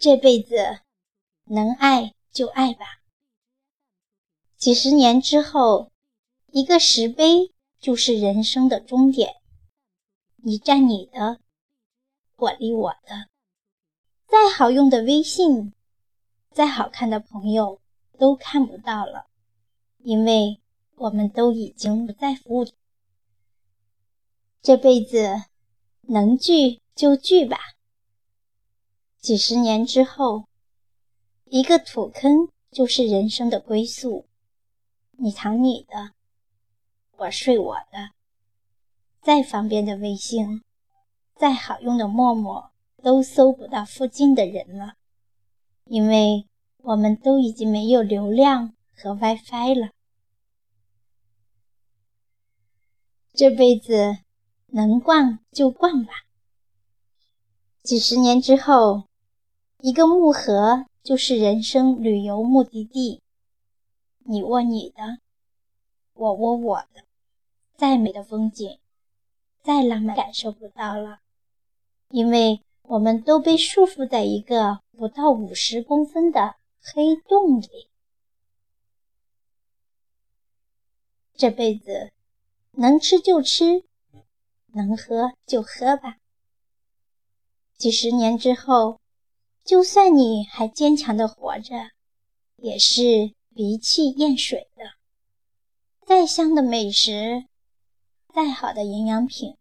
这辈子能爱就爱吧。几十年之后，一个石碑就是人生的终点。你占你的，我立我的。再好用的微信，再好看的朋友，都看不到了，因为我们都已经不在乎。这辈子能聚就聚吧。几十年之后，一个土坑就是人生的归宿。你藏你的，我睡我的。再方便的微信，再好用的陌陌，都搜不到附近的人了，因为我们都已经没有流量和 WiFi 了。这辈子能逛就逛吧。几十年之后，一个木盒就是人生旅游目的地。你握你的，我握我的，再美的风景，再浪漫，感受不到了，因为我们都被束缚在一个不到五十公分的黑洞里。这辈子能吃就吃，能喝就喝吧。几十年之后，就算你还坚强的活着，也是。鼻气咽水的，再香的美食，再好的营养品，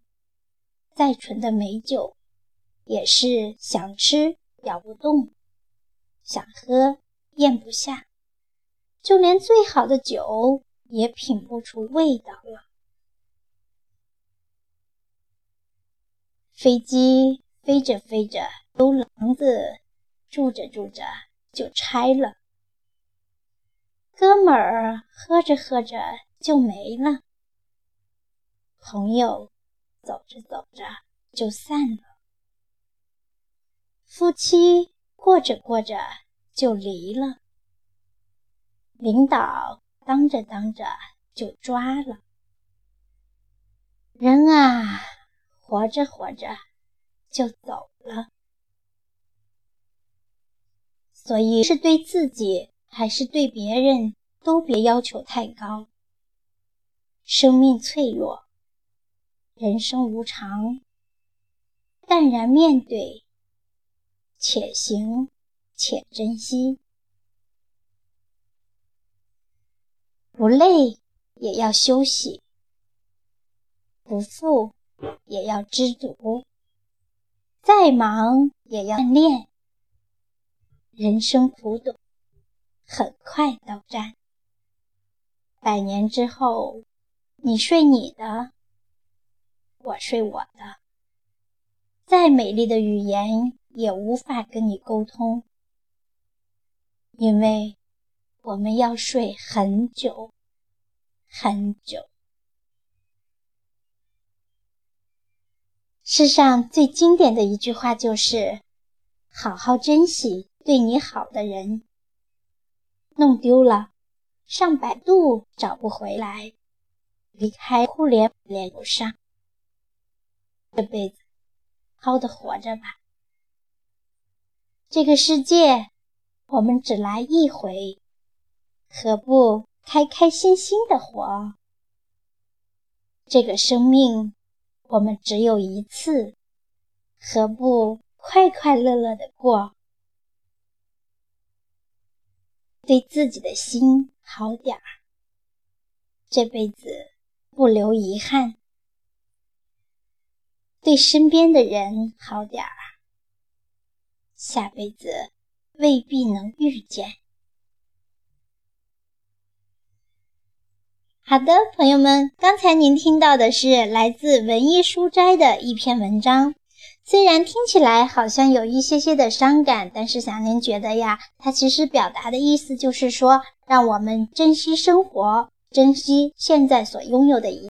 再纯的美酒，也是想吃咬不动，想喝咽不下，就连最好的酒也品不出味道了。飞机飞着飞着，都房子住着住着就拆了。哥们儿喝着喝着就没了，朋友走着走着就散了，夫妻过着过着就离了，领导当着当着就抓了，人啊，活着活着就走了，所以是对自己。还是对别人都别要求太高。生命脆弱，人生无常，淡然面对，且行且珍惜。不累也要休息，不富也要知足，再忙也要练。人生苦短。很快到站。百年之后，你睡你的，我睡我的。再美丽的语言也无法跟你沟通，因为我们要睡很久很久。世上最经典的一句话就是：“好好珍惜对你好的人。”弄丢了，上百度找不回来；离开互联连不上。这辈子，好的活着吧。这个世界，我们只来一回，何不开开心心的活？这个生命，我们只有一次，何不快快乐乐的过？对自己的心好点儿，这辈子不留遗憾；对身边的人好点儿，下辈子未必能遇见。好的，朋友们，刚才您听到的是来自文艺书斋的一篇文章。虽然听起来好像有一些些的伤感，但是小林觉得呀，它其实表达的意思就是说，让我们珍惜生活，珍惜现在所拥有的一。